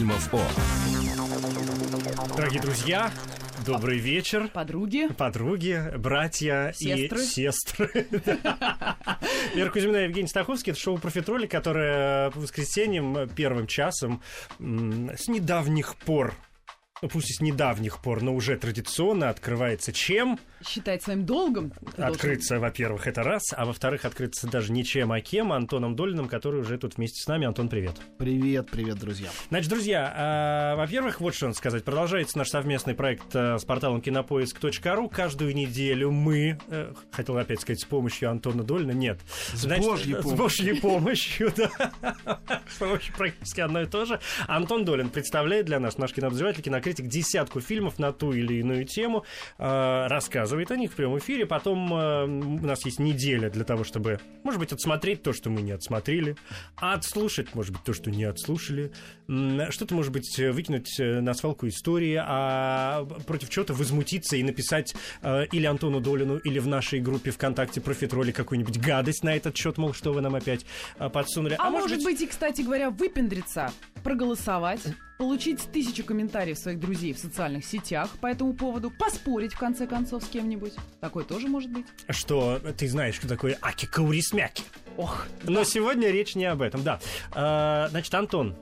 фильмов О. Дорогие друзья, добрый вечер. Подруги. Подруги, братья Сестры. и сестры. Вера Кузьмина и Евгений Стаховский. Это шоу «Профитроли», которое по воскресеньям первым часом с недавних пор ну, пусть и с недавних пор, но уже традиционно открывается чем? Считать своим долгом. Открыться, во-первых, это раз, а во-вторых, открыться даже не чем, а кем, Антоном Долиным, который уже тут вместе с нами. Антон, привет. Привет, привет, друзья. Значит, друзья, а, во-первых, вот что надо сказать. Продолжается наш совместный проект а, с порталом кинопоиск.ру. Каждую неделю мы, э, хотел опять сказать, с помощью Антона Долина, нет. С Божьей С помощью. Божьей помощью, да. С помощью практически одно и то же. Антон Долин представляет для нас, наш кинообозреватель, кинокритик, десятку фильмов на ту или иную тему, а, рассказывает о них в прямом эфире. Потом а, у нас есть неделя для того, чтобы, может быть, отсмотреть то, что мы не отсмотрели, а отслушать, может быть, то, что не отслушали, что-то, может быть, выкинуть э, на свалку истории, а против чего-то возмутиться и написать э, или Антону Долину, или в нашей группе ВКонтакте профитроли какую-нибудь гадость на этот счет, мол, что вы нам опять э, подсунули. А, может быть... и, кстати говоря, выпендриться, проголосовать, получить тысячу комментариев своих друзей в социальных сетях по этому поводу, поспорить, в конце концов, с кем-нибудь. Такое тоже может быть. что ты знаешь, что такое аки каурисмяки. Ох, Но сегодня речь не об этом, да. А, значит, Антон,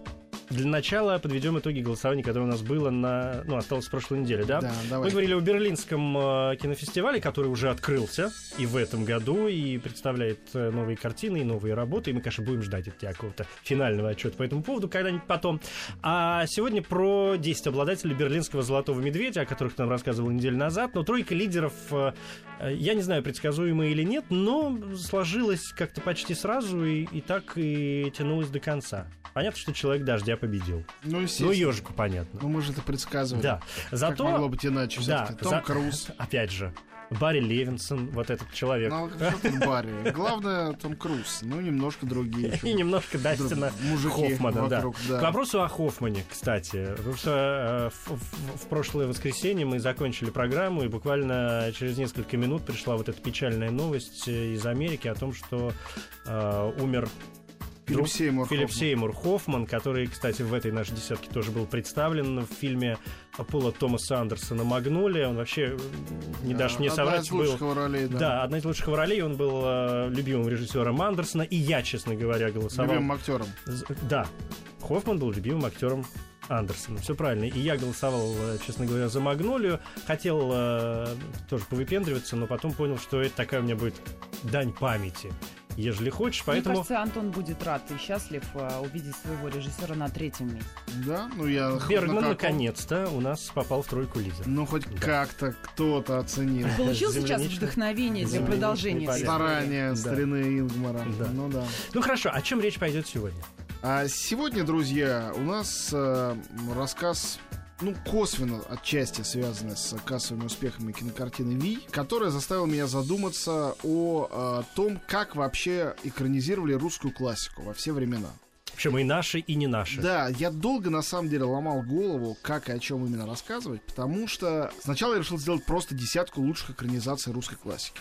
для начала подведем итоги голосования, которое у нас было на... Ну, осталось с прошлой недели, да? Да, Мы говорили о Берлинском э, кинофестивале, который уже открылся и в этом году, и представляет э, новые картины и новые работы. И мы, конечно, будем ждать от тебя какого-то финального отчета по этому поводу когда-нибудь потом. А сегодня про 10 обладателей Берлинского «Золотого медведя», о которых ты нам рассказывал неделю назад. Но тройка лидеров, э, я не знаю, предсказуемая или нет, но сложилась как-то почти сразу и, и так и тянулась до конца. Понятно, что «Человек дождя» победил. Ну, Ну, естественно. ежику понятно. Ну, мы же это предсказывали. Да. Как Зато... могло быть иначе? Да? Том за- Круз. Опять же, Барри Левинсон, вот этот человек. Ну, а Барри? Главное, Том Круз. Ну, немножко другие. И немножко Дастина Хоффмана, да. да. К вопросу о Хоффмане, кстати. Потому что э, в, в- в прошлое воскресенье мы закончили программу, и буквально через несколько минут пришла вот эта печальная новость э, из Америки о том, что э, умер Филипп Сеймур Филипп Хоффман. Сеймур Хоффман, который, кстати, в этой нашей десятке тоже был представлен в фильме Пола Томаса Андерсона «Магнолия». Он вообще, не дашь мне Одна соврать, из был... лучших его ролей, да. Да, одна из лучших ролей. Он был э, любимым режиссером Андерсона. И я, честно говоря, голосовал... Любимым актером. Да, Хоффман был любимым актером Андерсона. Все правильно. И я голосовал, э, честно говоря, за Магнолию. Хотел э, тоже повыпендриваться, но потом понял, что это такая у меня будет дань памяти. Ежели хочешь, поэтому... Мне кажется, Антон будет рад и счастлив а, увидеть своего режиссера на третьем месте. Да? Ну, я... Бергман на каком? наконец-то у нас попал в тройку лидеров. Ну, хоть Да. как-то кто-то оценил. Получил сейчас вдохновение для продолжения Старания старины Ингмара. Да. Ну, да. Ну хорошо, о чем речь пойдет сегодня? А сегодня, друзья, у нас э, рассказ, ну, косвенно отчасти связанный с кассовыми успехами кинокартины «Ви», которая заставила меня задуматься о э, том, как вообще экранизировали русскую классику во все времена. Причем и наши, и не наши. Да, я долго на самом деле ломал голову, как и о чем именно рассказывать, потому что сначала я решил сделать просто десятку лучших экранизаций русской классики.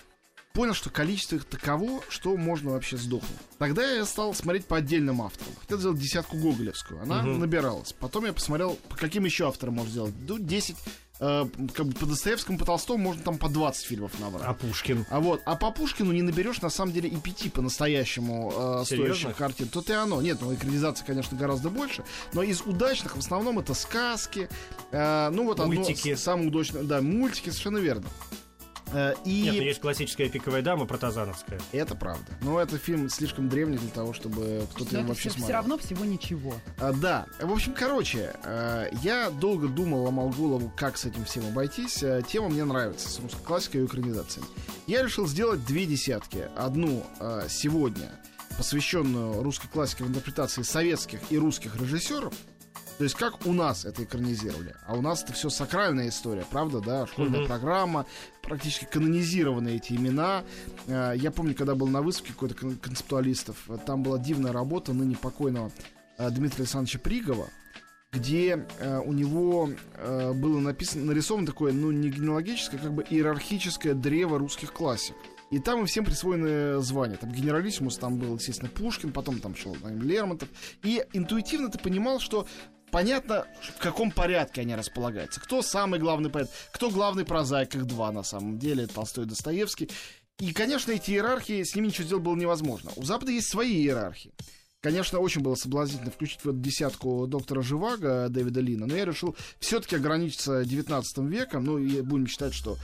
Понял, что количество их таково, что можно вообще сдохнуть. Тогда я стал смотреть по отдельным авторам. Хотел сделать десятку гоголевскую. Она Мгм. набиралась. Потом я посмотрел, по каким еще авторам можно сделать. Ну, 10, э, как бы по Достоевскому, по Толстому можно там по 20 фильмов набрать. А Пушкин? А вот, а по Пушкину не наберешь на самом деле и пяти по-настоящему э, Серьезно? стоящих картин. Тут и оно. Нет, ну экранизации, конечно, гораздо больше. Но из удачных в основном это сказки. э, ну вот Мультики. одно самое удачное. Да, мультики, совершенно верно. Э, и Нет, ну есть классическая пиковая дама протазановская. это правда. Но это фильм слишком древний для того, чтобы кто-то Но его это вообще все, смотрел. равно всего ничего. А, да, в общем, короче, э, я долго думал, ломал голову, как с этим всем обойтись. Э, Тема мне нравится, с русской классикой и экранизациями. Я решил сделать две десятки. Одну сегодня, посвященную русской классике в интерпретации советских и русских режиссеров. То есть как у нас это экранизировали. А у нас это все сакральная история, правда, да? Школьная Мгм. программа, практически канонизированы эти имена. Э, Я помню, когда был на выставке какой-то кон- концептуалистов, там была дивная работа ныне покойного э, Дмитрия Александровича Пригова, где э, у него э, было написано, нарисовано такое, ну, не генеалогическое, как бы иерархическое древо русских классик. И там им всем присвоены звания. Там генералиссимус, там был, естественно, Пушкин, потом там шел там, Лермонтов. И интуитивно ты понимал, что понятно, в каком порядке они располагаются. Кто самый главный поэт, кто главный прозаик, их два на самом деле, Толстой и Достоевский. И, конечно, эти иерархии, с ними ничего сделать было невозможно. У Запада есть свои иерархии. Конечно, очень было соблазнительно включить в эту десятку доктора Живаго Дэвида Лина, но я решил все-таки ограничиться 19 веком. Ну, и будем считать, что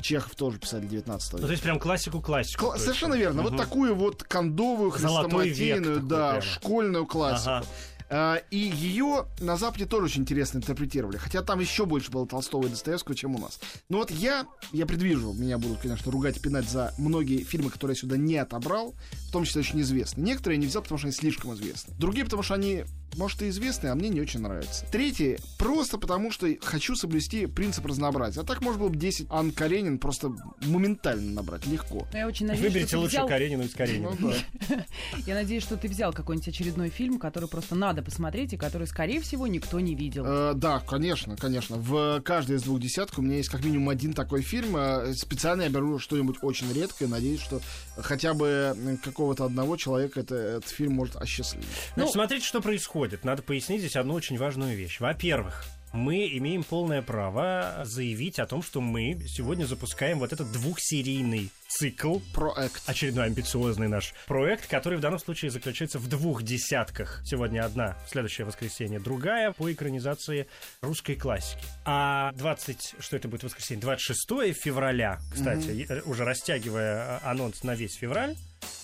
Чехов тоже писали 19 века. Ну, то есть прям классику-классику. Кла- совершенно верно. Угу. Вот такую вот кондовую, хрестоматийную, да, такой, школьную классику. Ага. А, и ее на Западе тоже очень интересно интерпретировали. Хотя там еще больше было Толстого и Достоевского, чем у нас. Но вот я, я предвижу, меня будут, конечно, ругать и пинать за многие фильмы, которые я сюда не отобрал, в том числе очень известные. Некоторые я не взял, потому что они слишком известны. Другие, потому что они может, и известные, а мне не очень нравятся. Третий, просто потому что хочу соблюсти принцип разнообразия. А так можно было бы 10 Ан Каренин просто моментально набрать, легко. Я очень надеюсь, Выберите что лучше взял... Каренину из Каренина. Ну, да. Я надеюсь, что ты взял какой-нибудь очередной фильм, который просто надо посмотреть, и который, скорее всего, никто не видел. Э, да, конечно, конечно. В каждой из двух десяток у меня есть как минимум один такой фильм. Э, специально я беру что-нибудь очень редкое, надеюсь, что хотя бы какого-то одного человека это, этот фильм может осчастливить. Ну, смотрите, что происходит. Надо пояснить здесь одну очень важную вещь. Во-первых, мы имеем полное право заявить о том, что мы сегодня запускаем вот этот двухсерийный цикл. Проект. Очередной амбициозный наш проект, который в данном случае заключается в двух десятках. Сегодня одна, следующее воскресенье другая по экранизации русской классики. А 20, что это будет воскресенье? 26 февраля, кстати, угу. уже растягивая а, анонс на весь февраль,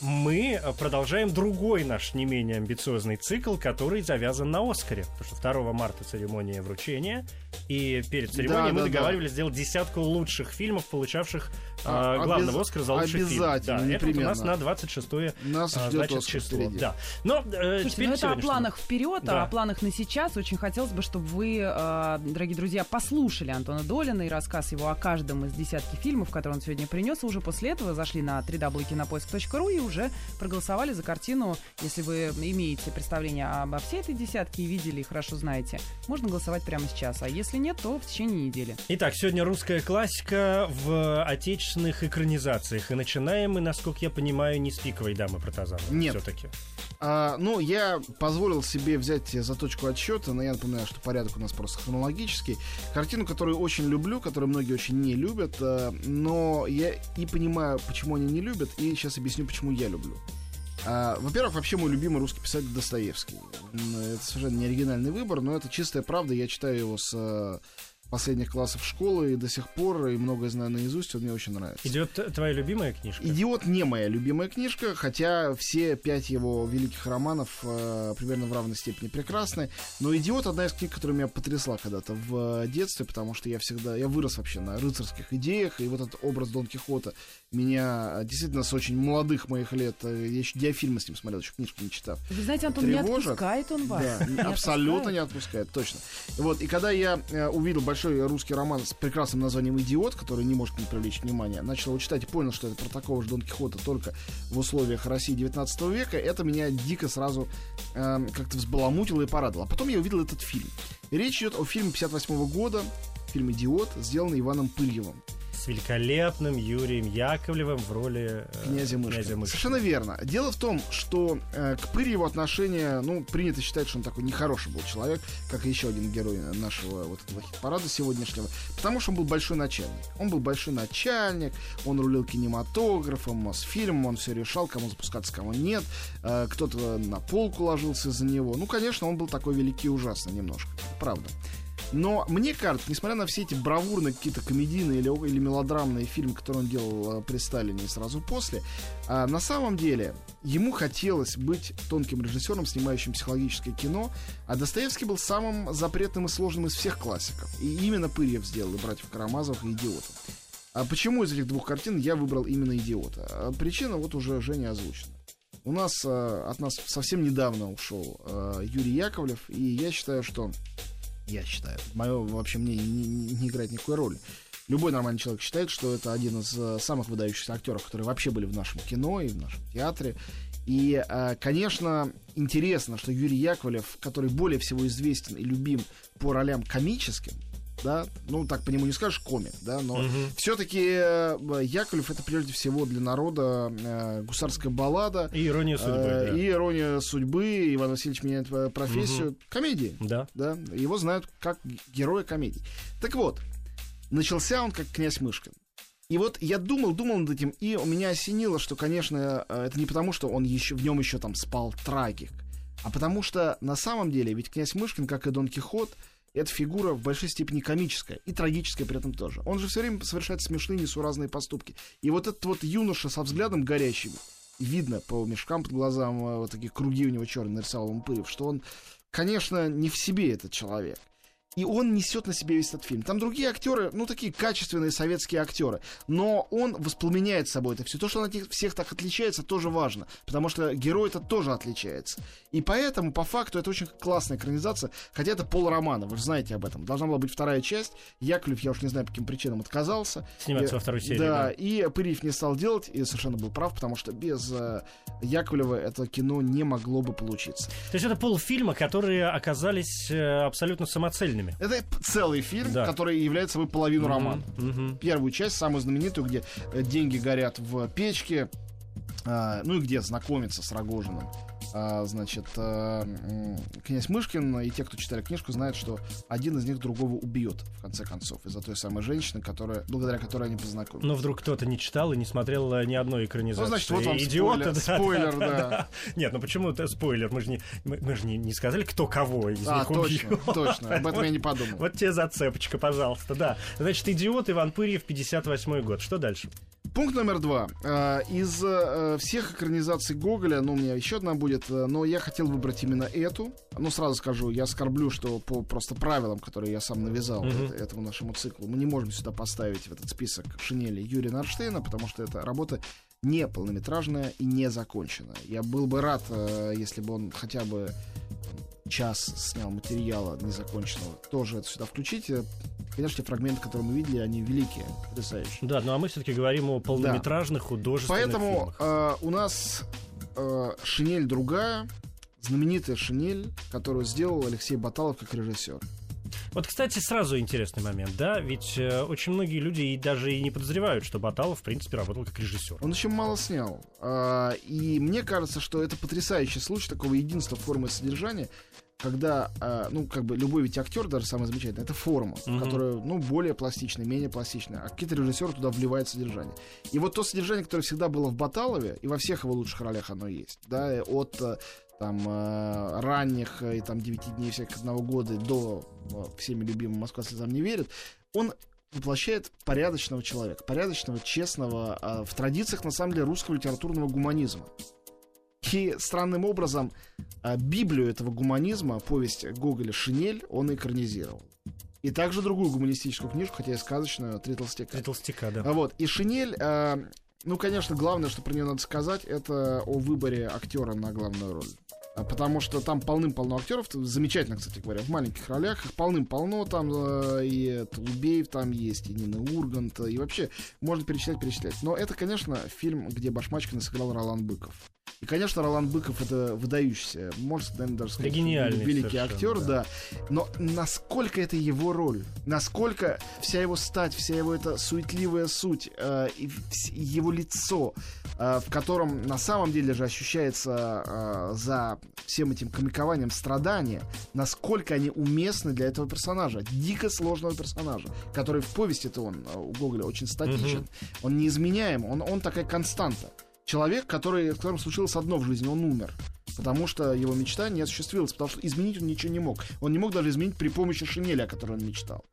мы продолжаем другой наш не менее амбициозный цикл, который завязан на Оскаре. Потому что 2 марта церемония вручения, и перед церемонией да, мы да, договаривались да. сделать десятку лучших фильмов, получавших а, э, главного обез... Оскара за лучший фильм. Обязательно, да, это вот у нас на 26 нас а, значит, Оскар число. Впереди. Да. Но, э, Слушайте, ну это о планах вперед, да. а о планах на сейчас. Очень хотелось бы, чтобы вы, э, дорогие друзья, послушали Антона Долина и рассказ его о каждом из десятки фильмов, которые он сегодня принес, и уже после этого зашли на www.кинопоиск.ру и уже проголосовали за картину. Если вы имеете представление обо всей этой десятке и видели и хорошо знаете, можно голосовать прямо сейчас. А если нет, то в течение недели. Итак, сегодня русская классика в отечественных экранизациях. И начинаем мы, насколько я понимаю, не с пиковой дамы Протазанова. Нет. Все-таки. А, ну, я позволил себе взять за точку отсчета, но я напоминаю, что порядок у нас просто хронологический. Картину, которую очень люблю, которую многие очень не любят, а, но я и понимаю, почему они не любят, и сейчас объясню, почему я люблю. А, во-первых, вообще мой любимый русский писатель Достоевский. Это совершенно не оригинальный выбор, но это чистая правда. Я читаю его с последних классов школы и до сих пор, и многое знаю наизусть, он мне очень нравится. Идет твоя любимая книжка? Идиот не моя любимая книжка, хотя все пять его великих романов э, примерно в равной степени прекрасны. Но Идиот одна из книг, которая меня потрясла когда-то в детстве, потому что я всегда, я вырос вообще на рыцарских идеях, и вот этот образ Дон Кихота меня действительно с очень молодых моих лет, э, я еще диафильмы с ним смотрел, еще книжку не читав. Вы знаете, Антон, тревожит. не отпускает он вас. Да, не абсолютно отпускает. не отпускает, точно. Вот, и когда я э, увидел большой большой русский роман с прекрасным названием «Идиот», который не может не привлечь внимания, начал его читать и понял, что это про такого же Дон Кихота только в условиях России 19 века, это меня дико сразу э, как-то взбаламутило и порадовало. А потом я увидел этот фильм. И речь идет о фильме 58 года, фильм «Идиот», сделанный Иваном Пыльевым с великолепным Юрием Яковлевым в роли э, князя, Мышкина. князя Мышкина. Совершенно верно. Дело в том, что э, к Пырьеву отношение, ну, принято считать, что он такой нехороший был человек, как и еще один герой нашего вот этого хит-парада сегодняшнего, потому что он был большой начальник. Он был большой начальник, он рулил кинематографом, Мосфильмом, он все решал, кому запускаться, кому нет, э, кто-то на полку ложился за него. Ну, конечно, он был такой великий и ужасный немножко, правда. Но мне кажется, несмотря на все эти бравурные какие-то комедийные или, или мелодрамные фильмы, которые он делал э, при Сталине сразу после, а, на самом деле ему хотелось быть тонким режиссером, снимающим психологическое кино, а Достоевский был самым запретным и сложным из всех классиков. И именно Пырьев сделал «Братьев Карамазовых», и «Идиотов». А почему из этих двух картин я выбрал именно «Идиота»? А причина вот уже Женя озвучена. У нас э, от нас совсем недавно ушел э, Юрий Яковлев, и я считаю, что я считаю. Мое вообще мнение не, не, не играет никакой роли. Любой нормальный человек считает, что это один из э, самых выдающихся актеров, которые вообще были в нашем кино и в нашем театре. И, э, конечно, интересно, что Юрий Яковлев, который более всего известен и любим по ролям комическим, да, ну так по нему не скажешь комик, да, но угу. все-таки э, Яковлев это прежде всего для народа э, гусарская баллада. И ирония судьбы. Э, да. И ирония судьбы, Иван Васильевич меняет профессию. Угу. Комедии. Да. да. Его знают как героя комедий. Так вот, начался он как князь Мышкин. И вот я думал, думал над этим, и у меня осенило, что, конечно, э, это не потому, что он еще в нем еще там спал трагик, а потому что на самом деле, ведь князь Мышкин, как и Дон Кихот, эта фигура в большой степени комическая и трагическая при этом тоже. Он же все время совершает смешные, несуразные поступки. И вот этот вот юноша со взглядом горящим, видно по мешкам под глазам, э, вот такие круги у него черные нарисовал Мпырев, что он, конечно, не в себе этот человек. И он несет на себе весь этот фильм. Там другие актеры, ну, такие качественные советские актеры. Но он воспламеняет собой это все. То, что он от них всех так отличается, тоже важно. Потому что герой это тоже отличается. И поэтому, по факту, это очень классная экранизация. Хотя это полромана, вы же знаете об этом. Должна была быть вторая часть. Яковлев, я уж не знаю, по каким причинам отказался. Сниматься и, во второй серии. Да, да, и Пырьев не стал делать, и совершенно был прав, потому что без э, Яковлева это кино не могло бы получиться. То есть это полфильма, которые оказались э, абсолютно самоцельными фильме. Это целый фильм, да. который является собой половину mm-hmm. романа. Mm-hmm. Первую часть, самую знаменитую, где э, деньги горят в печке, а, ну и где знакомиться с Рогожиным значит, а, князь Мышкин и те, кто читали книжку, знают, что один из них другого убьет, в конце концов, из-за той самой женщины, которая, благодаря которой они познакомились. Но вдруг кто-то не читал и не смотрел э, ни одной экранизации. Ну, значит, вот вам Идиота, спойлер, да, спойлер да, да. да. Нет, ну почему это спойлер? Мы же не, мы, мы же не, не сказали, кто кого из а, них точно, убьет. точно, об этом я не подумал. Вот тебе зацепочка, пожалуйста, да. Значит, «Идиот» Иван Пырьев, 58 год. Что дальше? Пункт номер два. Э, из э, всех экранизаций Гоголя, ну, у меня еще одна будет, э, но я хотел выбрать именно эту. Ну, сразу скажу, я скорблю, что по просто правилам, которые я сам навязал mm-hmm. этому нашему циклу, мы не можем сюда поставить в этот список шинели Юрия Нарштейна, потому что это работа не полнометражная и не законченная. Я был бы рад, если бы он хотя бы час снял материала незаконченного, тоже это сюда включить. Конечно, те фрагменты, которые мы видели, они великие, потрясающие. Да, ну а мы все-таки говорим о полнометражных да. художественных Поэтому фильмах. Э, у нас э, шинель другая, знаменитая шинель, которую сделал Алексей Баталов как режиссер. Вот, кстати, сразу интересный момент, да, ведь э, очень многие люди и даже и не подозревают, что Баталов, в принципе, работал как режиссер. Он очень мало снял. Э, и мне кажется, что это потрясающий случай такого единства формы и содержания, когда, э, ну, как бы любой ведь актер, даже самый замечательный, это форма, mm-hmm. которая, ну, более пластичная, менее пластичная, а какие-то режиссеры туда вливают содержание. И вот то содержание, которое всегда было в Баталове, и во всех его лучших ролях оно есть, да, от э, там э, ранних и там девяти дней всяких одного года до всеми любимого Москва слезам не верит, он воплощает порядочного человека, порядочного, честного, в традициях, на самом деле, русского литературного гуманизма. И странным образом а, Библию этого гуманизма, повесть Гоголя «Шинель» он экранизировал. И также другую гуманистическую книжку, хотя и сказочную, «Три толстяка». «Три толстяка», да. А вот. И «Шинель», а, ну, конечно, главное, что про нее надо сказать, это о выборе актера на главную роль. Потому что там полным-полно актеров, замечательно, кстати говоря, в маленьких ролях, их полным-полно, там э, и Толубеев там есть, и Нина Ургант, и вообще можно перечислять, перечислять. Но это, конечно, фильм, где Башмачкина сыграл Ролан Быков. И, конечно, Ролан Быков это выдающийся, может, наверное, даже сказать, великий актер, да. да. Но насколько это его роль, насколько вся его стать, вся его эта суетливая суть, э, и его лицо, э, в котором на самом деле же ощущается э, за всем этим комикованием страдания, насколько они уместны для этого персонажа, дико сложного персонажа, который в повести-то он э, у Гоголя очень статичен, угу. он неизменяем, он, он такая константа человек, который, с которым случилось одно в жизни, он умер. Потому что его мечта не осуществилась, потому что изменить он ничего не мог. Он не мог даже изменить при помощи шинели, о которой он мечтал.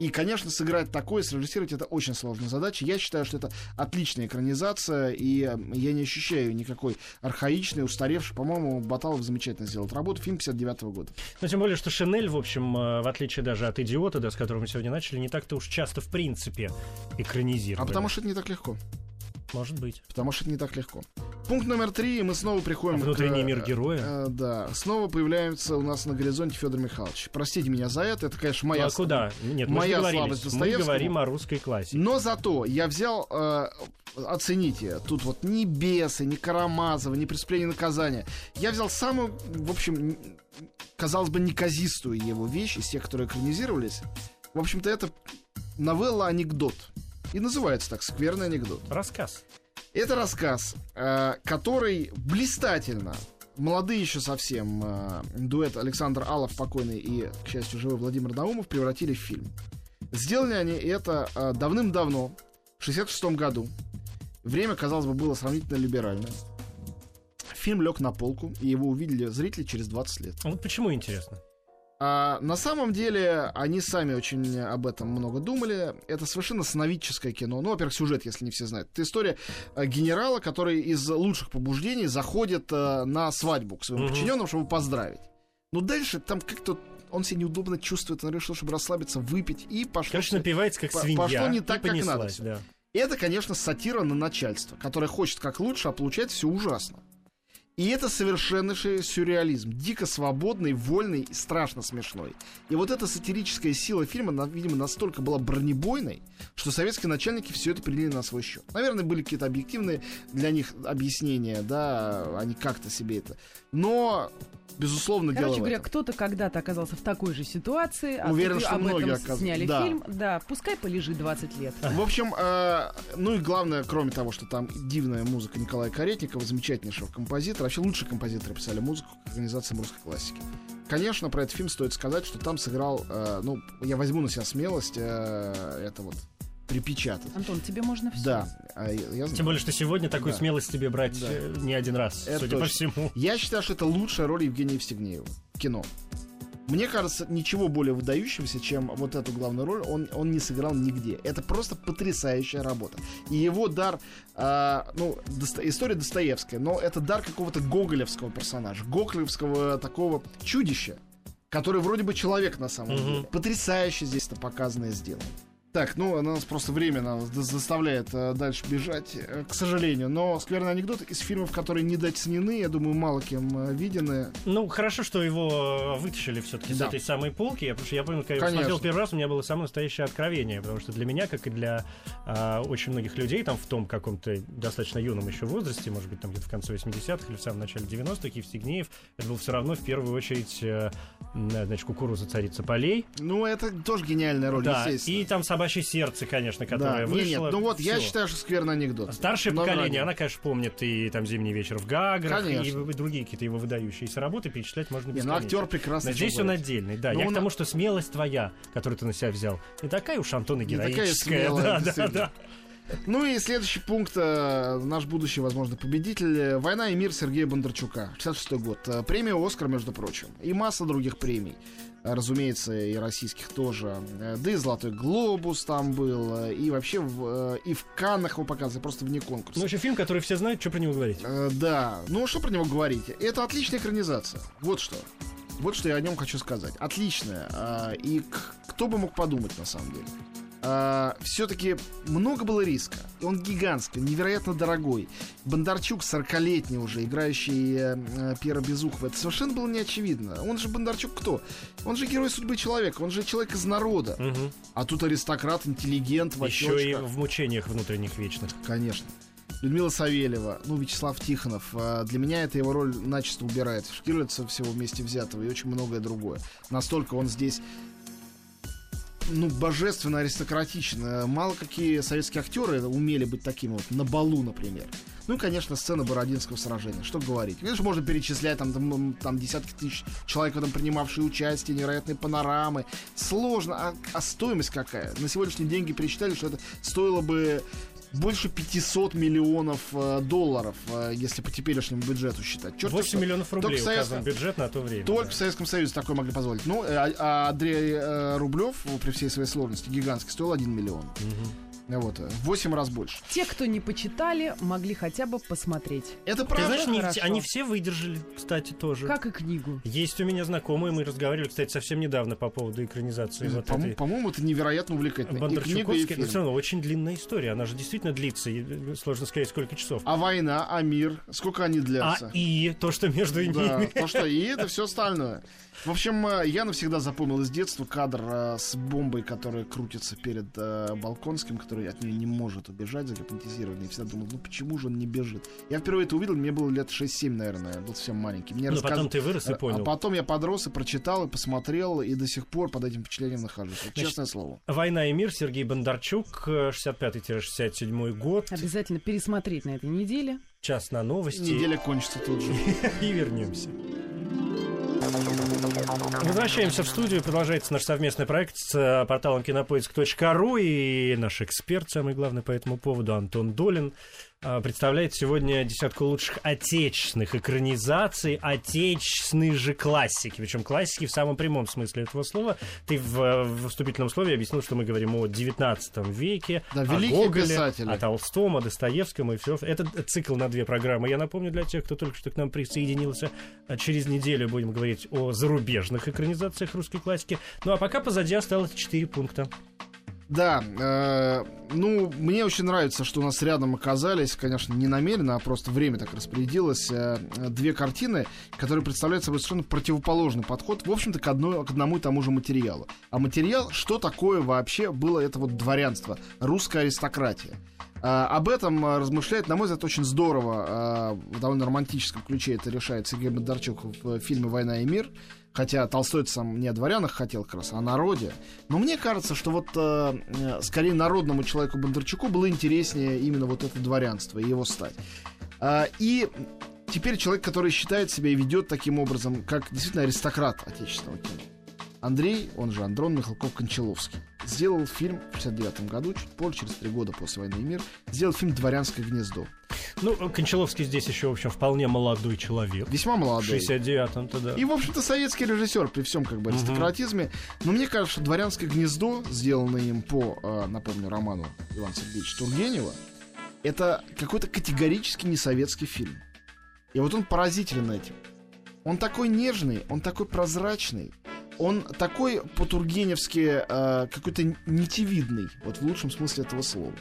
И, конечно, сыграть такое, срежиссировать это очень сложная задача. Я считаю, что это отличная экранизация, и я не ощущаю никакой архаичной, устаревшей. По-моему, Баталов замечательно сделал работу. Фильм 59 -го года. Но тем более, что Шинель, в общем, э, в отличие даже от «Идиота», да, с которым мы сегодня начали, не так-то уж часто, в принципе, экранизировали. А потому что это не так легко. Может быть. Потому что это не так легко. Пункт номер три, мы снова приходим... А внутренний к, мир героя. Э, да, снова появляется у нас на горизонте Федор Михайлович. Простите меня за это, это, конечно, моя... Ну, а куда? Нет, моя мы слабость Мы говорим о русской классике. Но зато я взял, э, оцените, тут вот ни Бесы, ни Карамазова, ни Преступление и наказание. Я взял самую, в общем, казалось бы, неказистую его вещь из тех, которые экранизировались. В общем-то, это новелла-анекдот. И называется так, скверный анекдот. Рассказ. Это рассказ, э, который блистательно молодые еще совсем э, дуэт Александр Алов, покойный и, к счастью, живой Владимир Наумов превратили в фильм. Сделали они это э, давным-давно, в 66 году. Время, казалось бы, было сравнительно либеральное. Фильм лег на полку, и его увидели зрители через 20 лет. А вот почему интересно? А, на самом деле, они сами очень об этом много думали. Это совершенно сновидческое кино. Ну, во-первых, сюжет, если не все знают. Это история э, генерала, который из лучших побуждений заходит э, на свадьбу к своим Мгм. подчиненным, чтобы поздравить. Но дальше там как-то он себя неудобно чувствует, он решил, чтобы расслабиться, выпить, и пошло... Всё- напивается как свинья. пошло не так, как надо понеслась, да. Это, конечно, сатира на начальство, которое хочет как лучше, а получает все ужасно. И это совершеннейший сюрреализм. Дико свободный, вольный и страшно смешной. И вот эта сатирическая сила фильма, на- видимо, настолько была бронебойной, что советские начальники все это приняли на свой счет. Наверное, были какие-то объективные для них объяснения, да, они как-то себе это. Но, безусловно, Короче говоря, кто-то когда-то оказался в такой же ситуации, а Уверен, что об многие этом сняли да. фильм. Да, пускай полежит 20 лет. В общем, э, ну и главное, кроме того, что там дивная музыка Николая Каретникова, замечательнейшего композитора, вообще лучшие композиторы писали музыку к организациям русской классики. Конечно, про этот фильм стоит сказать, что там сыграл, э, ну, я возьму на себя смелость э, это вот припечатать. Антон, тебе можно все. Да, а я, я. Тем более, что сегодня такую Да. смелость тебе брать Да. э, не один раз, Это судя по точно. всему. Я считаю, что это лучшая роль Евгения Евстигнеева в кино. Мне кажется, ничего более выдающегося, чем вот эту главную роль, он, он не сыграл нигде. Это просто потрясающая работа. И его дар, а, ну, Доста- история Достоевская, но это дар какого-то гоголевского персонажа, гоголевского такого чудища, который вроде бы человек на самом Мгм. деле. Потрясающе здесь это показано и сделано. Так, ну, нас просто время нас за- заставляет э, дальше бежать, э, к сожалению. Но скверный анекдот из фильмов, которые недооценены, я думаю, мало кем э, видены. Ну, хорошо, что его э, вытащили все-таки Да. с этой самой полки. Я, потому что я помню, когда я Конечно. смотрел первый раз, у меня было самое настоящее откровение. Потому что для меня, как и для а, очень многих людей, там в том каком-то достаточно юном еще возрасте, может быть, там где-то в конце 80-х или в самом начале 90-х, Евстигнеев, это был все равно в первую очередь, э, м, значит, кукуруза царица полей. Ну, это тоже гениальная роль, да, естественно. и там собачье сердце, конечно, да, которое не, вышло. нет, ну вот, я Всё. считаю, что скверный анекдот. Старшее Номер поколение, один. она, конечно, помнит и там «Зимний вечер в Гаграх», и, Конечно. и другие какие-то его выдающиеся работы перечислять можно Не, ну бесконечно. актер прекрасный. Но здесь он отдельный, да. Ну, я он- к тому, что смелость твоя, которую ты на себя взял, не такая уж, Антон, и такая героическая. смелая, да, да, да. Ну и следующий пункт, э, наш будущий, возможно, победитель. «Война и мир» Сергея Бондарчука, 66 год. Э, Премия «Оскар», между прочим. И масса других премий. Разумеется, и российских тоже. Э, Да и «Золотой глобус» там был. э, И вообще в, э, и в Каннах его показывали, просто вне конкурса. Ну, еще фильм, который все знают, что про него говорить. Да, ну что про него говорить? Это отличная экранизация. Вот что. Вот что я о нем хочу сказать. Отличная. И кто бы мог подумать на самом деле. Все-таки много было риска. И он гигантский, невероятно дорогой. Бондарчук, 40-летний уже, играющий э, э, Пьера Безухова. Это совершенно было не очевидно. Он же Бондарчук кто? Он же герой судьбы человека. Он же человек из народа. Мгм. А тут аристократ, интеллигент, в Еще и в мучениях внутренних вечных. Конечно. Людмила Савельева, ну, Вячеслав Тихонов. А, Для меня эта его роль начисто убирает. Штирлица всего вместе взятого и очень многое другое. Настолько он здесь ну, божественно аристократичен. Э, Мало какие советские актеры умели быть такими вот, на балу, например. Ну и, конечно, сцена Бородинского сражения. Что говорить? Конечно, можно перечислять там, там, там десятки тысяч человек этом принимавшие участие, невероятные панорамы. Сложно. А, а стоимость какая? На сегодняшние деньги пересчитали, что это стоило бы больше 500 миллионов э, долларов, э, если по теперешнему бюджету считать. Чёрт 8 что- миллионов только рублей в указан Советском- бюджет на то время. Только да. в Советском Союзе такое могли позволить. Ну, э, а, а Андрей Рублев, при всей своей сложности, гигантский, стоил 1 миллион. Мгм. Э, Вот, э, в 8 раз больше. Те, кто не почитали, могли хотя бы посмотреть. Это Ты правда. знаешь, не хорошо. они все выдержали, кстати, тоже. Как и книгу. Есть у меня знакомые, мы разговаривали, кстати, совсем недавно по поводу экранизации вот По- этой По-моему, это невероятно увлекательно. Но фильм. все равно очень длинная история. Она же действительно длится. и, э, Сложно сказать, сколько часов. А война, а мир, сколько они А длятся? и то, что между Да, ними. то что, и это все остальное. В общем, э, я навсегда запомнил из детства кадр э, с бомбой, которая крутится перед э, Балконским, который который от нее не может убежать, загипнотизированный. Я всегда думал, ну почему же он не бежит? Я впервые это увидел, мне было лет 6-7, наверное, я был совсем маленький. Мне Ну, рассказ- потом ты вырос и А понял. потом я подрос и прочитал, и посмотрел, и до сих пор под этим впечатлением нахожусь. Значит, честное слово. «Война и мир», Сергей Бондарчук, э, 65-67 год, Обязательно пересмотреть на этой неделе. час на новости. Неделя кончится тут же. и вернемся. Возвращаемся в студию. Продолжается наш совместный проект с э, порталом кинопоиск.ру. И наш эксперт, самый главный по этому поводу, Антон Долин, представляет сегодня десятку лучших отечественных экранизаций отечественной же классики. Причем классики в самом прямом смысле этого слова. Ты в, в вступительном слове объяснил, что мы говорим о 19 веке, Да, о Гоголе, писатели. о Толстом, о Достоевском и все. Это цикл на две программы. Я напомню для тех, кто только что к нам присоединился. а Через неделю будем говорить о зарубежных экранизациях русской классики. Ну а пока позади осталось четыре пункта. Да, э, ну, мне очень нравится, что у нас рядом оказались, конечно, не намеренно, а просто время так распорядилось, э, две картины, которые представляют собой совершенно противоположный подход, в общем-то, к, одной, к одному и тому же материалу. А материал, что такое вообще было это вот дворянство, русская аристократия. А, об этом а, размышляет, на мой взгляд, очень здорово, а, в довольно романтическом ключе это решает Сергей Бондарчук в фильме «Война и мир». Хотя Толстой сам не о дворянах хотел как раз, а о народе. Но мне кажется, что вот э, э, скорее народному человеку Бондарчуку было интереснее именно вот это дворянство и его стать. А, и теперь человек, который считает себя и ведет таким образом, как действительно аристократ отечественного кино. Андрей, он же Андрон Михалков-Кончаловский, сделал фильм в 69 году, чуть позже, через три года после «Войны и мир», сделал фильм «Дворянское гнездо». Ну, Кончаловский здесь еще, в общем, вполне молодой человек. Весьма В молодой. 69-м-то, да. И, в общем-то, советский режиссер при всем как бы аристократизме. Но мне кажется, что «Дворянское гнездо», сделанное им по, э, напомню, роману Ивана Сергеевича Тургенева, это какой-то категорически не советский фильм. И вот он поразителен этим. Он такой нежный, он такой прозрачный, он такой по-тургеневски э, какой-то нитевидный, вот в лучшем смысле этого слова.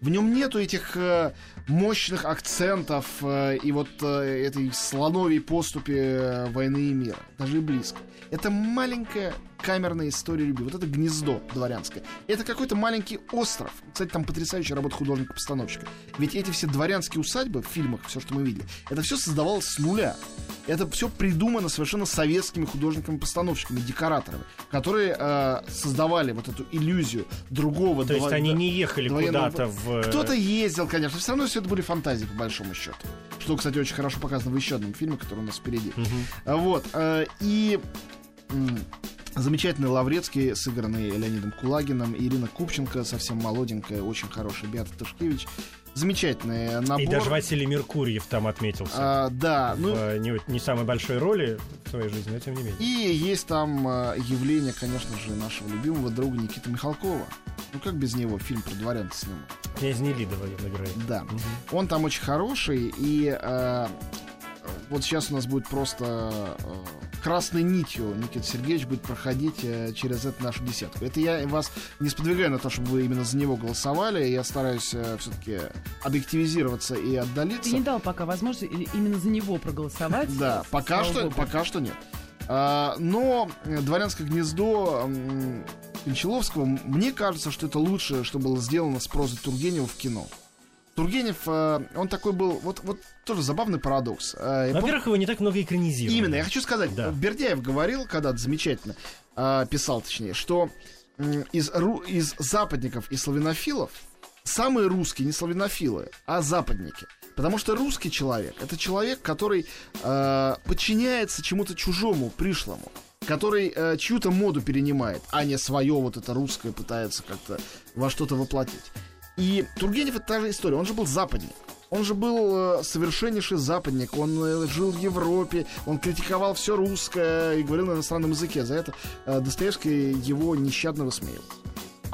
В нем нету этих э, мощных акцентов э, и вот э, этой слоновой поступи э, войны и мира. Даже и близко. Это маленькая камерная история любви. Вот это гнездо дворянское. Это какой-то маленький остров. Кстати, там потрясающая работа художника-постановщика. Ведь эти все дворянские усадьбы в фильмах, все, что мы видели, это все создавалось с нуля. Это все придумано совершенно советскими художниками-постановщиками, декораторами, которые э, создавали вот эту иллюзию другого То есть дво- они да- не ехали довоенного- куда-то в... э, кто-то ездил, конечно. Все равно все это были фантазии, по большому счету. Что, кстати, очень хорошо показано в еще одном фильме, который у нас впереди. А, Вот. э, И замечательный Лаврецкий, сыгранный Леонидом Кулагином, Ирина Купченко, совсем молоденькая, очень хорошая, Беата Тышкевич. Замечательный набор. И даже Василий Меркурьев там отметился. А, да, ну, в э, не, не самой большой роли в своей жизни, но тем не менее. И есть там э, явление, конечно же, нашего любимого друга Никиты Михалкова. Ну как без него фильм про дворян снимал? Князь Нелидова играет. Да. Мгм. Он там очень хороший, и э, вот сейчас у нас будет просто э, красной нитью Никита Сергеевич будет проходить э, через эту нашу десятку. Это я вас не сподвигаю на то, чтобы вы именно за него голосовали. Я стараюсь все-таки объективизироваться и Ты отдалиться. не дал пока возможности именно за него проголосовать. Да, пока что, пока что нет. А, но э, дворянское гнездо Кончаловского, мне кажется, что это лучшее, что было сделано с прозой Тургенева в кино. Тургенев, э, он такой был, вот, вот тоже забавный парадокс. Э, Во-первых, его не так много экранизировали. Именно, я хочу сказать, Да. Бердяев говорил когда-то замечательно, а, писал точнее, что из, из западников и славянофилов самые русские не славянофилы, а западники. Потому что русский человек это человек, который э, подчиняется чему-то чужому, пришлому который э, чью-то моду перенимает, а не свое вот это русское пытается как-то во что-то воплотить. И Тургенев это та же история, он же был западник. Он же был э, совершеннейший западник, он э, жил в Европе, он критиковал все русское и говорил на иностранном языке. За это э, Достоевский его нещадно высмеял.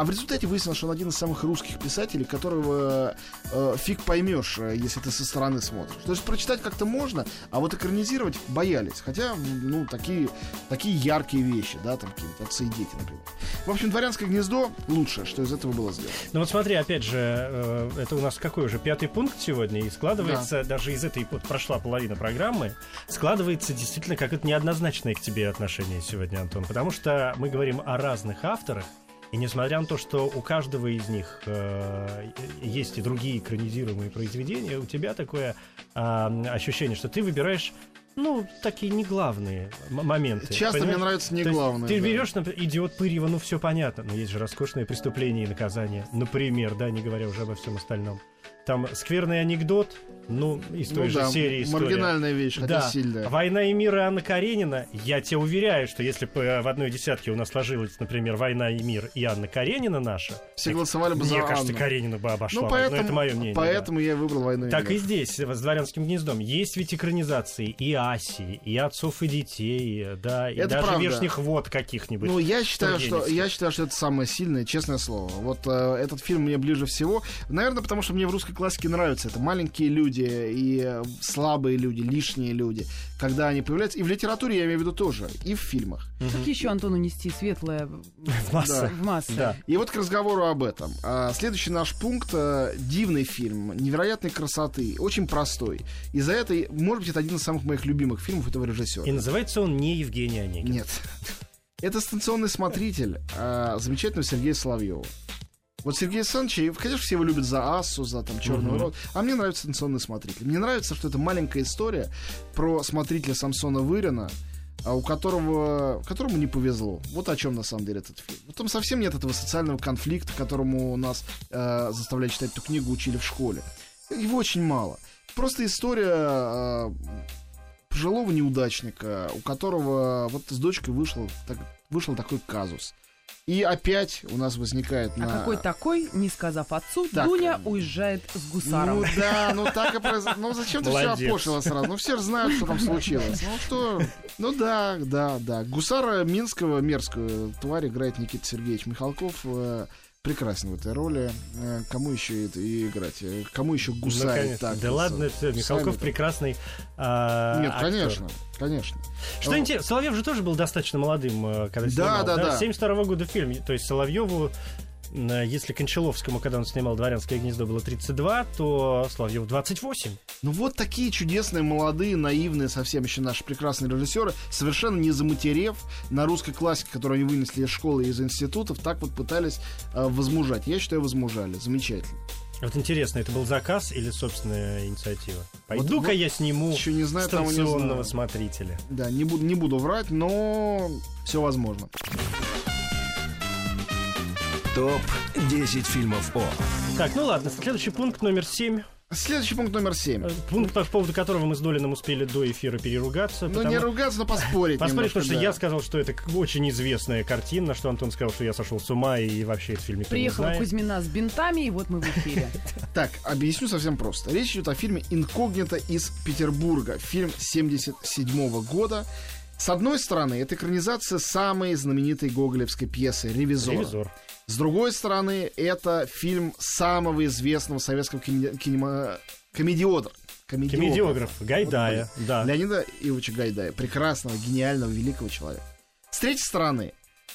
А в результате выяснилось, что он один из самых русских писателей, которого э, фиг поймешь, э, если ты со стороны смотришь. То есть прочитать как-то можно, а вот экранизировать боялись. Хотя, ну, такие, такие яркие вещи, да, там какие-то отцы и дети, например. В общем, «Дворянское гнездо» лучшее, что из этого было сделано. Ну вот смотри, опять же, э, это у нас какой уже пятый пункт сегодня, и складывается, даже из этой, вот прошла половина программы, складывается действительно как это неоднозначное к тебе отношение сегодня, Антон, потому что мы говорим о разных авторах, И несмотря на то, что у каждого из них э, есть и другие экранизируемые произведения, у тебя такое э, ощущение, что ты выбираешь ну, такие не главные моменты. Часто понимаешь? мне нравятся не главные. Ты да. берешь, например, идиот Пырьева, ну все понятно, но есть же роскошные преступления и наказания. Например, да, не говоря уже обо всем остальном. Там скверный анекдот, ну, из той ну, же да, серии история. Маргинальная вещь, хотя да. сильная. «Война и мир» Анна Каренина, я тебе уверяю, что если бы э, в одной десятке у нас сложилась, например, «Война и мир» и Анна Каренина наша... Все голосовали бы за Мне кажется, Каренина бы обошла. Ну, поэтому, но это мое мнение. Поэтому да. я выбрал «Войну и так мир». и здесь, с «Дворянским гнездом». Есть ведь экранизации и Аси, и «Отцов и детей», да, и это даже правда. «Вешних вод» каких-нибудь. Ну, я считаю, что, я считаю, что это самое сильное, честное слово. Вот э, этот фильм мне ближе всего. Наверное, потому что мне в русской классике нравится это маленькие люди и слабые люди, лишние люди, когда они появляются. И в литературе я имею в виду тоже, и в фильмах. Как еще Антону нести светлое в массы? В. И вот к разговору об этом. А, следующий наш пункт а, дивный фильм, невероятной красоты, очень простой. И за это, может быть, это один из самых моих любимых фильмов этого режиссера. И называется он не Евгений Онегин. Нет. Это станционный смотритель а, замечательного Сергея Соловьева. Вот Сергей Александрович, конечно, все его любят за Ассу, за там Черный урод, а мне нравится «Станционный смотритель». Мне нравится, что это маленькая история про смотрителя Самсона Вырина, а у которого, которому не повезло. Вот о чем на самом деле этот фильм. Вот там совсем нет этого социального конфликта, которому нас э, заставляют читать эту книгу, учили в школе. Его очень мало. Просто история э, пожилого неудачника, у которого вот с дочкой вышел, так, вышел такой казус. И опять у нас возникает а на... какой такой, не сказав отцу, так. Дуня уезжает с гусаром. Ну да, ну так и произошло. Ну зачем ты все опошила сразу? Ну все же знают, что там случилось. Ну что, ну да, да, да. Гусара Минского, мерзкую тварь играет Никита Сергеевич Михалков. Прекрасен в этой роли. Э, кому еще это и играть? Э, кому еще гусарить ну, так? Да ладно, все, Михалков Сами прекрасный а, Нет, актер. конечно, конечно. Что интересно, Соловьев же тоже был достаточно молодым, э, когда снимал. Да, да, да. 72 -го года фильм. То есть Соловьеву если Кончаловскому, когда он снимал «Дворянское гнездо», было 32, то Славьев 28. Ну вот такие чудесные, молодые, наивные совсем еще наши прекрасные режиссеры, совершенно не заматерев на русской классике, которую они вынесли из школы и из институтов, так вот пытались э, возмужать. Я считаю, возмужали. Замечательно. Вот интересно, это был заказ или собственная инициатива? Пойду-ка вот, вот, я сниму еще не знаю, станционного не смотрителя. Да, не буду, не буду врать, но все возможно. ТОП-10 фильмов О. Так, ну ладно, следующий пункт номер 7. Следующий пункт номер 7. Э, пункт, по поводу которого мы с Долином успели до эфира переругаться. Ну, потому... не ругаться, но поспорить. Поспорить, потому что да. я сказал, что это очень известная картина, что Антон сказал, что я сошел с ума и вообще этот фильм никто Приехала не знает. Кузьмина с бинтами, и вот мы в эфире. Так, объясню совсем просто. Речь идет о фильме «Инкогнито из Петербурга». Фильм 77 года. С одной стороны, это экранизация самой знаменитой гоголевской пьесы «Ревизор». «Ревизор». С другой стороны, это фильм самого известного советского кинема... комедиодра. Комедиограф. Комедиограф Гайдая, вот, да. Леонида Ивовича Гайдая, прекрасного, гениального, великого человека. С третьей стороны,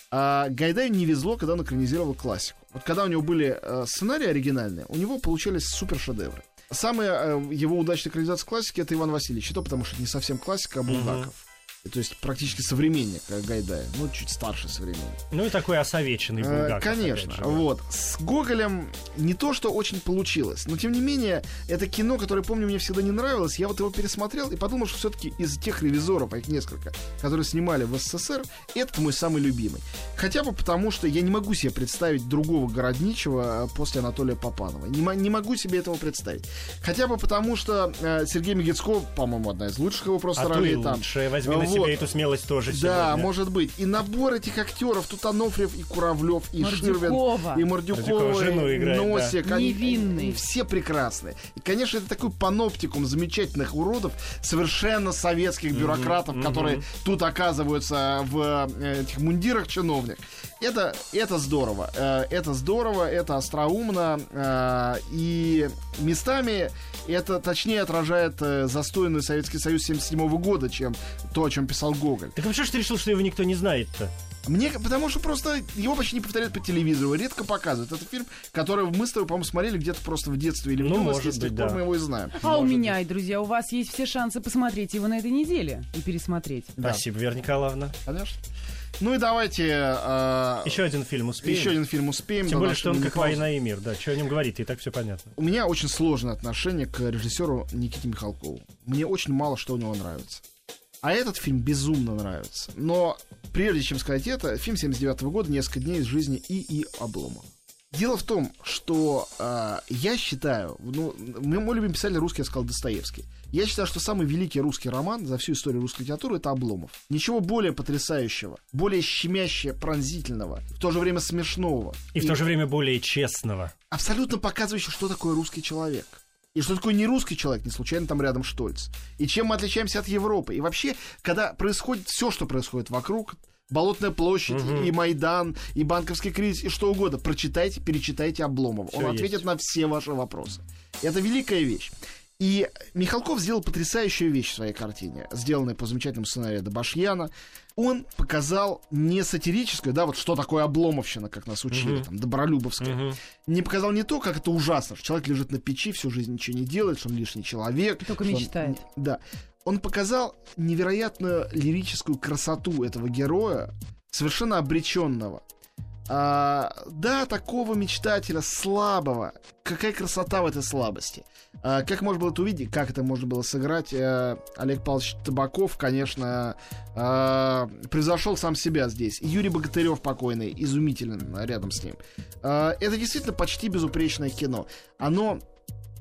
а, Гайдаю не везло, когда он экранизировал классику. Вот когда у него были а, сценарии оригинальные, у него получались супер шедевры. Самая а, его удачная экранизация классики это Иван Васильевич. И то потому, что не совсем классика, а Булгаков. То есть практически современник Гайдая, ну, чуть старше современник. Ну и такой осовеченный э, Булгаков. Конечно, же, вот. С Гоголем не то, что очень получилось, но тем не менее, это кино, которое, помню, мне всегда не нравилось, я вот его пересмотрел и подумал, что все-таки из тех ревизоров, а их несколько, которые снимали в СССР, этот мой самый любимый. Хотя бы потому, что я не могу себе представить другого городничего э, после Анатолия Попанова. Не, не могу себе этого представить. Хотя бы потому, что э, Сергей Мегицко, по-моему, одна из лучших его просто а ролей там. Лучшая. Возьми на себе эту смелость тоже Да, сегодня. может быть. И набор этих актеров, тут Анофриев и Куравлев, и Мордюкова. Ширвин, и Мордюкова, жену и играет, Носик. Да. Они, Невинный. Все прекрасные. И, конечно, это такой паноптикум замечательных уродов, совершенно советских бюрократов, mm-hmm, которые mm-hmm. тут оказываются в э, этих мундирах чиновник. Это, это здорово. Э, это здорово, это остроумно. Э, и местами это точнее отражает застойный Советский Союз 77 года, чем то, о чем писал Гоголь. Так а почему же ты решил, что его никто не знает-то? Мне, потому что просто его почти не повторяют по телевизору, редко показывают. Это фильм, который мы с тобой, по-моему, смотрели где-то просто в детстве или в Ну, юности, может с тех быть, пор да. мы его и знаем. А у Может меня, и, друзья, у вас есть все шансы посмотреть его на этой неделе и пересмотреть. Да. Спасибо, Вера Николаевна. Конечно. Ну и давайте... э, Еще один фильм успеем. еще один фильм успеем. Тем более, что он как мини-паузы. «Война и мир». Да, что о нем говорить, и так все понятно. У меня очень сложное отношение к режиссеру Никите Михалкову. Мне очень мало что у него нравится. А этот фильм безумно нравится. Но прежде чем сказать это, фильм 79 года «Несколько дней из жизни И.И. Обломова». Дело в том, что э, я считаю, ну, мы, мой любимый писатель русский, я сказал, Достоевский. Я считаю, что самый великий русский роман за всю историю русской литературы это Обломов. Ничего более потрясающего, более щемяще пронзительного, в то же время смешного. И в то же время более честного. абсолютно показывающий, что такое русский человек. И что такое не русский человек, не случайно там рядом Штольц. И чем мы отличаемся от Европы. И вообще, когда происходит все, что происходит вокруг, Болотная площадь, и Майдан, и банковский кризис, и что угодно. Прочитайте, перечитайте Обломова. Всё Он есть. ответит на все ваши вопросы. Это великая вещь. И Михалков сделал потрясающую вещь в своей картине, сделанной по замечательному сценарию Добашьяна. Он показал не сатирическое, да, вот что такое обломовщина, как нас учили, Мгм. там, Добролюбовская. Мгм. Не показал не то, как это ужасно, что человек лежит на печи, всю жизнь ничего не делает, что он лишний человек. Только что он- мечтает. да. Он показал невероятную лирическую красоту этого героя, совершенно обреченного. А, да, такого мечтателя, слабого. Какая красота в этой слабости. А, как можно было это увидеть, как это можно было сыграть, э, Олег Павлович Табаков, конечно, э, превзошел сам себя здесь. И Юрий Богатырев покойный, изумителен рядом с ним. А, это действительно почти безупречное кино. Оно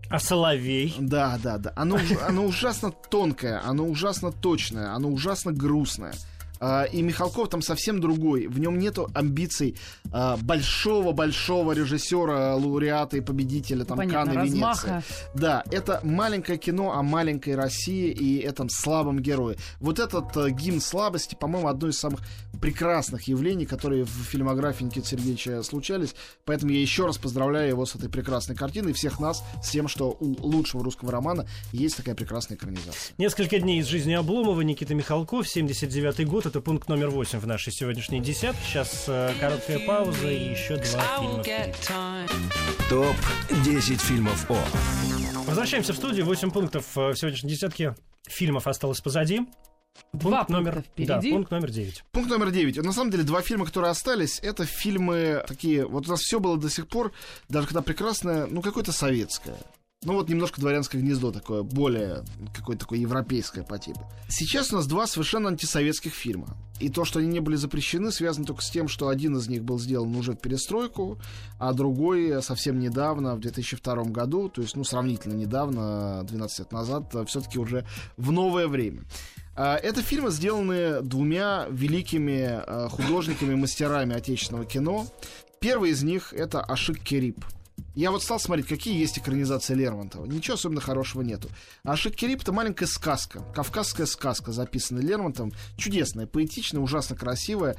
А Соловей? да, да, да. Оно, оно ужасно тонкое, оно ужасно точное, оно ужасно грустное. А, И Михалков там совсем другой. В нем нету амбиций а, большого-большого режиссера, лауреата и победителя там Понятно, Канны Венеции. Да, это маленькое кино о маленькой России и этом слабом герое. Вот этот э, гимн слабости, по-моему, одно из самых прекрасных явлений, которые в фильмографии Никиты Сергеевича случались. Поэтому я еще раз поздравляю его с этой прекрасной картиной и всех нас с тем, что у лучшего русского романа есть такая прекрасная экранизация. Несколько дней из жизни Обломова, Никита Михалков, 79-й год, это пункт номер 8 в нашей сегодняшней десятке. Сейчас э, короткая пауза и еще два фильма. won't get time. ТОП 10 фильмов О. Возвращаемся в студию. 8 пунктов э, в сегодняшней десятке фильмов осталось позади. Два Пункт номер, пункта впереди. Да, пункт номер 9. Пункт номер 9. На самом деле, два фильма, которые остались, это фильмы такие... Вот у нас все было до сих пор, даже когда прекрасное, ну, какое-то советское. Ну, вот немножко дворянское гнездо такое, более какое-то такое европейское по типу. Сейчас у нас два совершенно антисоветских фильма. И то, что они не были запрещены, связано только с тем, что один из них был сделан уже в перестройку, а другой совсем недавно, в 2002 году, то есть, ну, сравнительно недавно, 12 лет назад, все-таки уже в новое время. А, Это фильмы, сделанные двумя великими а, художниками, мастерами отечественного кино. Первый из них это Ашик Керип. Я вот стал смотреть, какие есть экранизации Лермонтова. Ничего особенно хорошего нету. Ашик Керип это маленькая сказка, кавказская сказка, записанная Лермонтовым. Чудесная, поэтичная, ужасно красивая.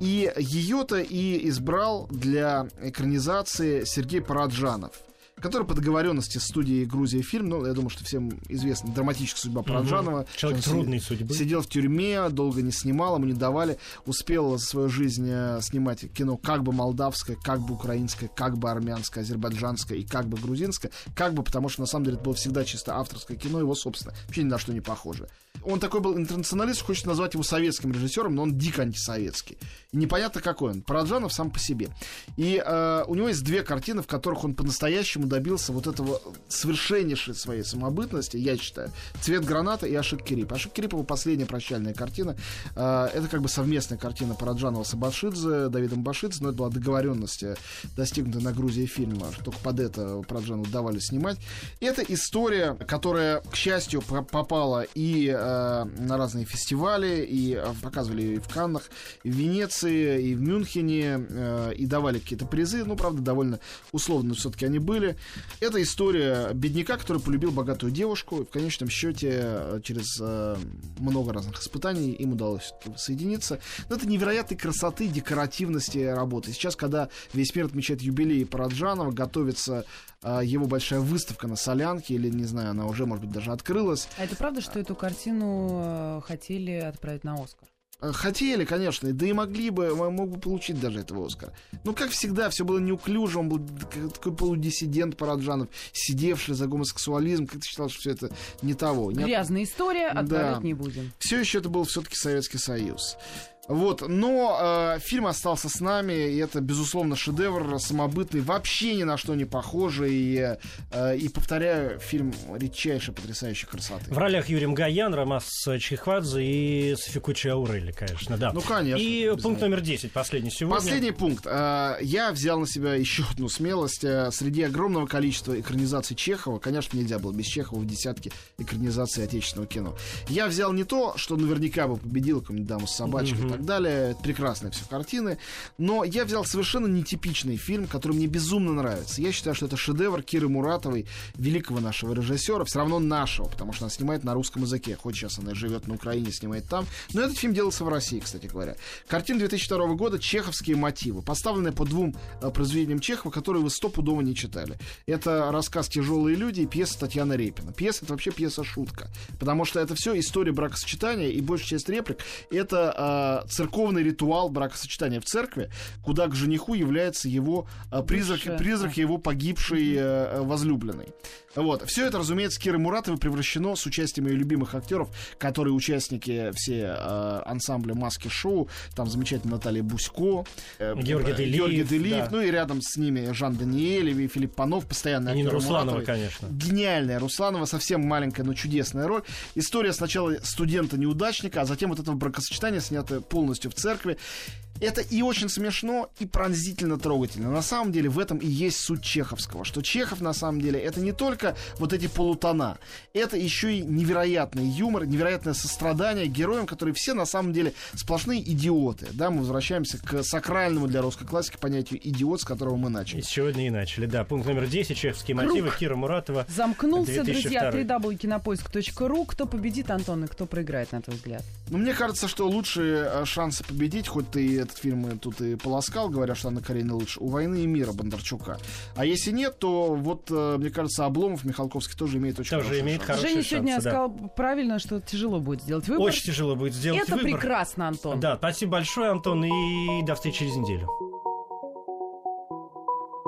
И ее-то и избрал для экранизации Сергей Параджанов который по договоренности с студией Грузия фильм, ну, я думаю, что всем известна драматическая судьба Параджанова. Человек что он трудной си- судьбы. Сидел в тюрьме, долго не снимал, ему не давали. Успел за свою жизнь э, снимать кино как бы молдавское, как бы украинское, как бы армянское, азербайджанское и как бы грузинское. Как бы, потому что на самом деле это было всегда чисто авторское кино, его собственно, вообще ни на что не похоже. Он такой был интернационалист, хочет назвать его советским режиссером, но он дико антисоветский. И непонятно какой он. Параджанов сам по себе. И э, у него есть две картины, в которых он по-настоящему добился вот этого совершеннейшей своей самобытности, я считаю. «Цвет граната» и «Ашик Кирип». «Ашик Кирип» его последняя прощальная картина. Э, это как бы совместная картина Параджанова с Абашидзе, Давидом Башидзе, но это была договоренность, э, достигнутая на Грузии фильма, что только под это Параджанову давали снимать. Это история, которая, к счастью, по- попала и э, на разные фестивали, и э, показывали и в Каннах, и в Венеции, и в Мюнхене, и давали какие-то призы. Ну, правда, довольно условно все-таки они были. Это история бедняка, который полюбил богатую девушку. В конечном счете, э, через э, много разных испытаний им удалось соединиться. Но это невероятной красоты, декоративности работы. Сейчас, когда весь мир отмечает юбилей Параджанова, готовится э, его большая выставка на Солянке, или, не знаю, она уже, может быть, даже открылась. А это правда, что эту картину хотели отправить на Оскар? Э, хотели, конечно, да и могли бы, мог бы получить даже этого Оскара. Но, как всегда, все было неуклюже, он был такой полудиссидент Параджанов, сидевший за гомосексуализм, как ты считал, что все это не того. Грязная история, отправлять да. не будем. Все еще это был все-таки Советский Союз. Вот, но э, фильм остался с нами, и это, безусловно, шедевр самобытный, вообще ни на что не похожий, и, э, и повторяю, фильм редчайшей, потрясающей красоты. В ролях Юрий Мгаян, Ромас Чихвадзе и Софикучи Аурели, конечно, да. Ну, конечно. И пункт номер 10, последний сегодня. Последний пункт. Э, я взял на себя еще одну смелость. Э, среди огромного количества экранизаций Чехова, конечно, нельзя было без Чехова в десятке экранизаций отечественного кино. Я взял не то, что наверняка бы победил какую-нибудь даму с собачкой, mm-hmm так далее. Прекрасные все картины. Но я взял совершенно нетипичный фильм, который мне безумно нравится. Я считаю, что это шедевр Киры Муратовой, великого нашего режиссера, все равно нашего, потому что она снимает на русском языке. Хоть сейчас она живет на Украине, снимает там. Но этот фильм делался в России, кстати говоря. Картина 2002 года «Чеховские мотивы», поставленная по двум э, произведениям Чехова, которые вы стопудово не читали. Это рассказ «Тяжелые люди» и пьеса Татьяны Репина. Пьеса — это вообще пьеса-шутка, потому что это все история бракосочетания, и большая часть реплик — это э, церковный ритуал бракосочетания в церкви, куда к жениху является его э, призрак, призрак его погибшей э, возлюбленной. Вот. Все это, разумеется, Кирой Муратовой превращено с участием ее любимых актеров, которые участники все э, ансамбля «Маски шоу». Там замечательная Наталья Бусько, э, Георгий Делиев, Георгий Делиев да. ну и рядом с ними Жан Даниэлев и Филипп Панов, постоянно актер Русланова, Муратовой. конечно. Гениальная Русланова, совсем маленькая, но чудесная роль. История сначала студента-неудачника, а затем вот этого бракосочетания, снятое полностью в церкви. Это и очень смешно, и пронзительно трогательно. На самом деле в этом и есть суть Чеховского, что Чехов на самом деле это не только вот эти полутона, это еще и невероятный юмор, невероятное сострадание героям, которые все на самом деле сплошные идиоты. Да, мы возвращаемся к сакральному для русской классики понятию идиот, с которого мы начали. И сегодня и начали, да. Пункт номер 10, чеховские мотивы, Кира Муратова. Замкнулся, 2002. друзья, www.кинопоиск.ру. Кто победит, Антон, и кто проиграет, на твой взгляд? Ну, мне кажется, что лучшие э, шансы победить, хоть ты этот фильм тут и полоскал, говоря, что Анна Каренина лучше. У «Войны и мира» Бондарчука. А если нет, то вот, э, мне кажется, Обломов Михалковский тоже имеет очень тоже имеет шанс. Женя сегодня шансы, сказал правильно, что тяжело будет сделать выбор. Очень тяжело будет сделать Это выбор. прекрасно, Антон. Да, спасибо большое, Антон, и до встречи через неделю.